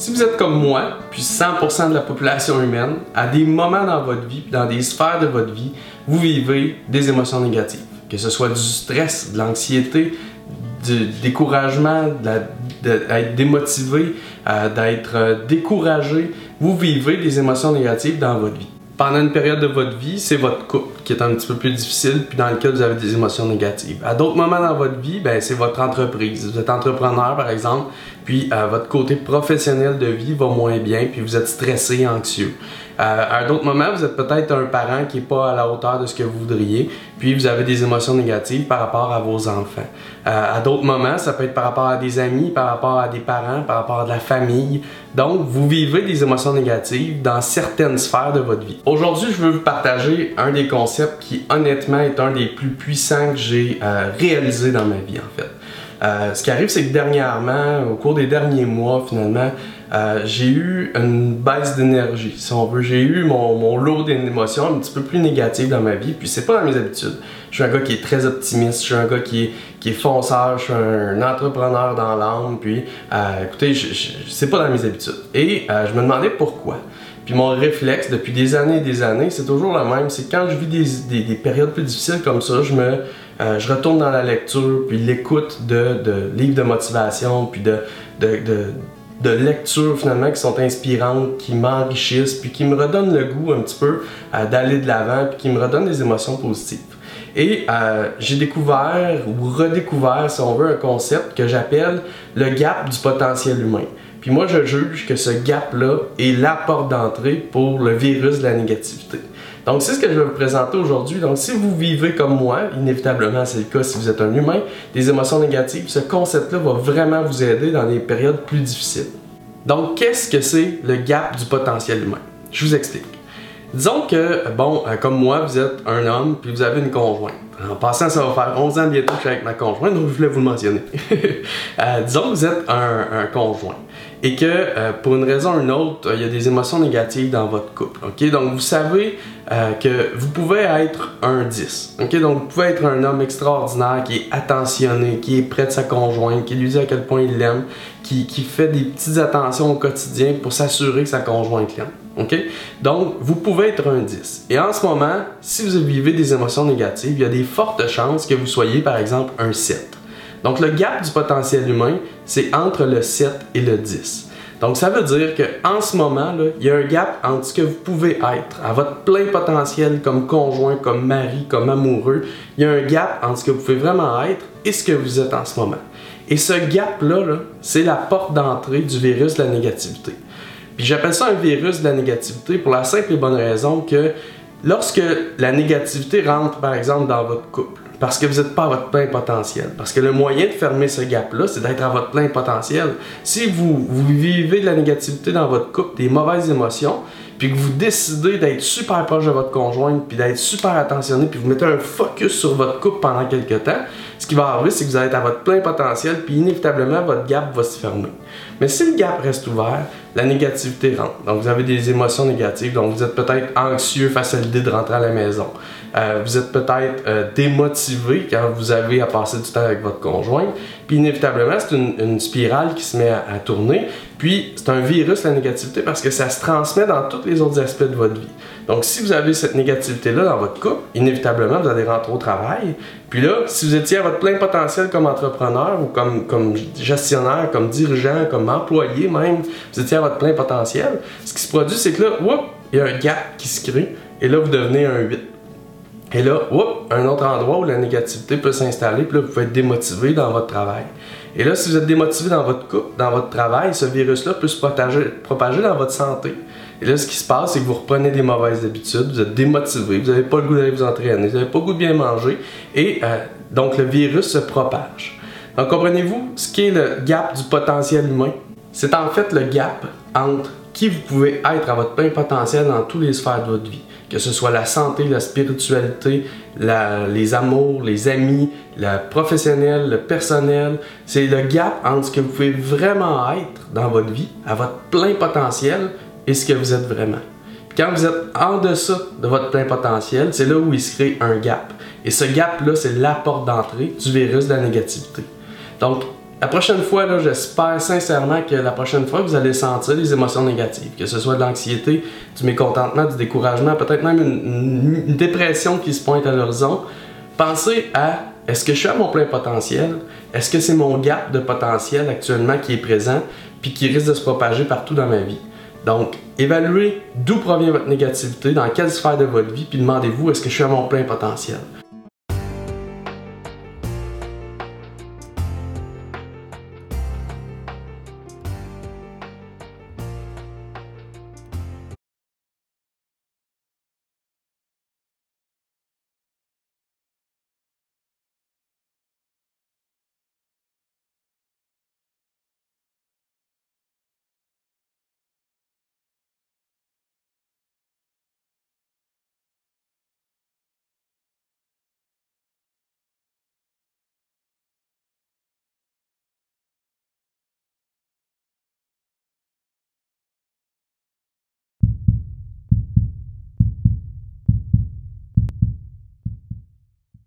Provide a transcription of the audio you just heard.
Si vous êtes comme moi, puis 100% de la population humaine, à des moments dans votre vie, dans des sphères de votre vie, vous vivez des émotions négatives. Que ce soit du stress, de l'anxiété, du découragement, d'être démotivé, euh, d'être euh, découragé, vous vivez des émotions négatives dans votre vie pendant une période de votre vie, c'est votre couple qui est un petit peu plus difficile, puis dans lequel vous avez des émotions négatives. À d'autres moments dans votre vie, ben, c'est votre entreprise. Vous êtes entrepreneur, par exemple, puis euh, votre côté professionnel de vie va moins bien, puis vous êtes stressé, anxieux. Euh, à d'autres moments, vous êtes peut-être un parent qui n'est pas à la hauteur de ce que vous voudriez, puis vous avez des émotions négatives par rapport à vos enfants. Euh, à d'autres moments, ça peut être par rapport à des amis, par rapport à des parents, par rapport à de la famille. Donc, vous vivez des émotions négatives dans certaines sphères de votre vie. Aujourd'hui, je veux vous partager un des concepts qui, honnêtement, est un des plus puissants que j'ai euh, réalisé dans ma vie, en fait. Euh, ce qui arrive, c'est que dernièrement, au cours des derniers mois, finalement, euh, j'ai eu une baisse d'énergie, si on veut. J'ai eu mon, mon lot d'émotions un petit peu plus négatives dans ma vie, puis c'est pas dans mes habitudes. Je suis un gars qui est très optimiste, je suis un gars qui est, qui est fonceur, je suis un, entrepreneur dans l'âme, puis euh, écoutez, c'est pas dans mes habitudes. Et euh, je me demandais pourquoi. Puis mon réflexe depuis des années et des années, c'est toujours le même. C'est quand je vis des, des, des, périodes plus difficiles comme ça, je me je retourne dans la lecture, puis l'écoute de, de, livres de motivation, puis de, lectures finalement qui sont inspirantes, qui m'enrichissent, puis qui me redonnent le goût un petit peu euh, d'aller de l'avant, puis qui me redonnent des émotions positives. Et euh, j'ai découvert ou redécouvert, si on veut, un concept que j'appelle le gap du potentiel humain. Puis moi, je juge que ce gap-là est la porte d'entrée pour le virus de la négativité. Donc, c'est ce que je vais vous présenter aujourd'hui. Donc, si vous vivez comme moi, inévitablement, c'est le cas si vous êtes un humain, des émotions négatives, ce concept-là va vraiment vous aider dans des périodes plus difficiles. Donc, qu'est-ce que c'est le gap du potentiel humain? Je vous explique. Disons que, bon, euh, comme moi, vous êtes un homme puis vous avez une conjointe. En passant, ça va faire 11 ans bientôt que je suis avec ma conjointe, donc je voulais vous le mentionner. euh, disons que vous êtes un, un conjoint et que euh, pour une raison ou une autre, il y a des émotions négatives dans votre couple. Ok, donc vous savez euh, que vous pouvez être un 10. Ok, donc vous pouvez être un homme extraordinaire qui est attentionné, qui est près de sa conjointe, qui lui dit à quel point il l'aime, qui, qui, fait des petites attentions au quotidien pour s'assurer que sa conjointe l'aime. Ok, donc vous pouvez être un 10. Et en ce moment, si vous vivez des émotions négatives, il y a des fortes chances que vous soyez par exemple un 7. Donc le gap du potentiel humain, c'est entre le 7 et le 10. Donc ça veut dire qu'en ce moment, là, il y a un gap entre ce que vous pouvez être à votre plein potentiel comme conjoint, comme mari, comme amoureux. Il y a un gap entre ce que vous pouvez vraiment être et ce que vous êtes en ce moment. Et ce gap-là, -là, c'est la porte d'entrée du virus de la négativité. Puis j'appelle ça un virus de la négativité pour la simple et bonne raison que lorsque la négativité rentre, par exemple, dans votre couple, parce que vous n'êtes pas à votre plein potentiel. Parce que le moyen de fermer ce gap-là, c'est d'être à votre plein potentiel. Si vous, vivez de la négativité dans votre couple, des mauvaises émotions, puis que vous décidez d'être super proche de votre conjointe, puis d'être super attentionné, puis vous mettez un focus sur votre couple pendant quelques temps, ce qui va arriver, c'est que vous allez être à votre plein potentiel, puis inévitablement, votre gap va se fermer. Mais si le gap reste ouvert, la négativité rentre. Donc, vous avez des émotions négatives, donc vous êtes peut-être anxieux face à l'idée de rentrer à la maison. Euh, vous êtes peut-être euh, démotivé quand vous avez à passer du temps avec votre conjoint. Puis inévitablement, c'est une, spirale qui se met à, tourner. Puis c'est un virus, la négativité, parce que ça se transmet dans tous les autres aspects de votre vie. Donc si vous avez cette négativité-là dans votre couple, inévitablement, vous allez rentrer au travail. Puis là, si vous étiez à votre plein potentiel comme entrepreneur ou comme, comme gestionnaire, comme dirigeant, comme employé même, vous étiez à votre plein potentiel, ce qui se produit, c'est que là, il y a un gap qui se crée. Et là, vous devenez un 8. Et là, un autre endroit où la négativité peut s'installer, puis là, vous pouvez être démotivé dans votre travail. Et là, si vous êtes démotivé dans votre couple, dans votre travail, ce virus-là peut se propager, propager dans votre santé. Et là, ce qui se passe, c'est que vous reprenez des mauvaises habitudes, vous êtes démotivé, vous n'avez pas le goût d'aller vous entraîner, vous n'avez pas le goût de bien manger, et euh, donc le virus se propage. Comprenez-vous ce qui est le gap du potentiel humain? C'est en fait le gap entre qui vous pouvez être à votre plein potentiel dans tous les sphères de votre vie que ce soit la santé, la spiritualité, les amours, les amis, le professionnel, le personnel. C'est le gap entre ce que vous pouvez vraiment être dans votre vie, à votre plein potentiel, et ce que vous êtes vraiment. quand vous êtes en deçà de votre plein potentiel, c'est là où il se crée un gap. Et ce gap-là, c'est la porte d'entrée du virus de la négativité. Donc, la prochaine fois, là, j'espère sincèrement que la prochaine fois, vous allez sentir des émotions négatives, que ce soit de l'anxiété, du mécontentement, du découragement, peut-être même une, dépression qui se pointe à l'horizon. Pensez à est-ce que je suis à mon plein potentiel? Est-ce que c'est mon gap de potentiel actuellement qui est présent puis qui risque de se propager partout dans ma vie? Donc, évaluez d'où provient votre négativité, dans quelle sphère de votre vie, puis demandez-vous est-ce que je suis à mon plein potentiel?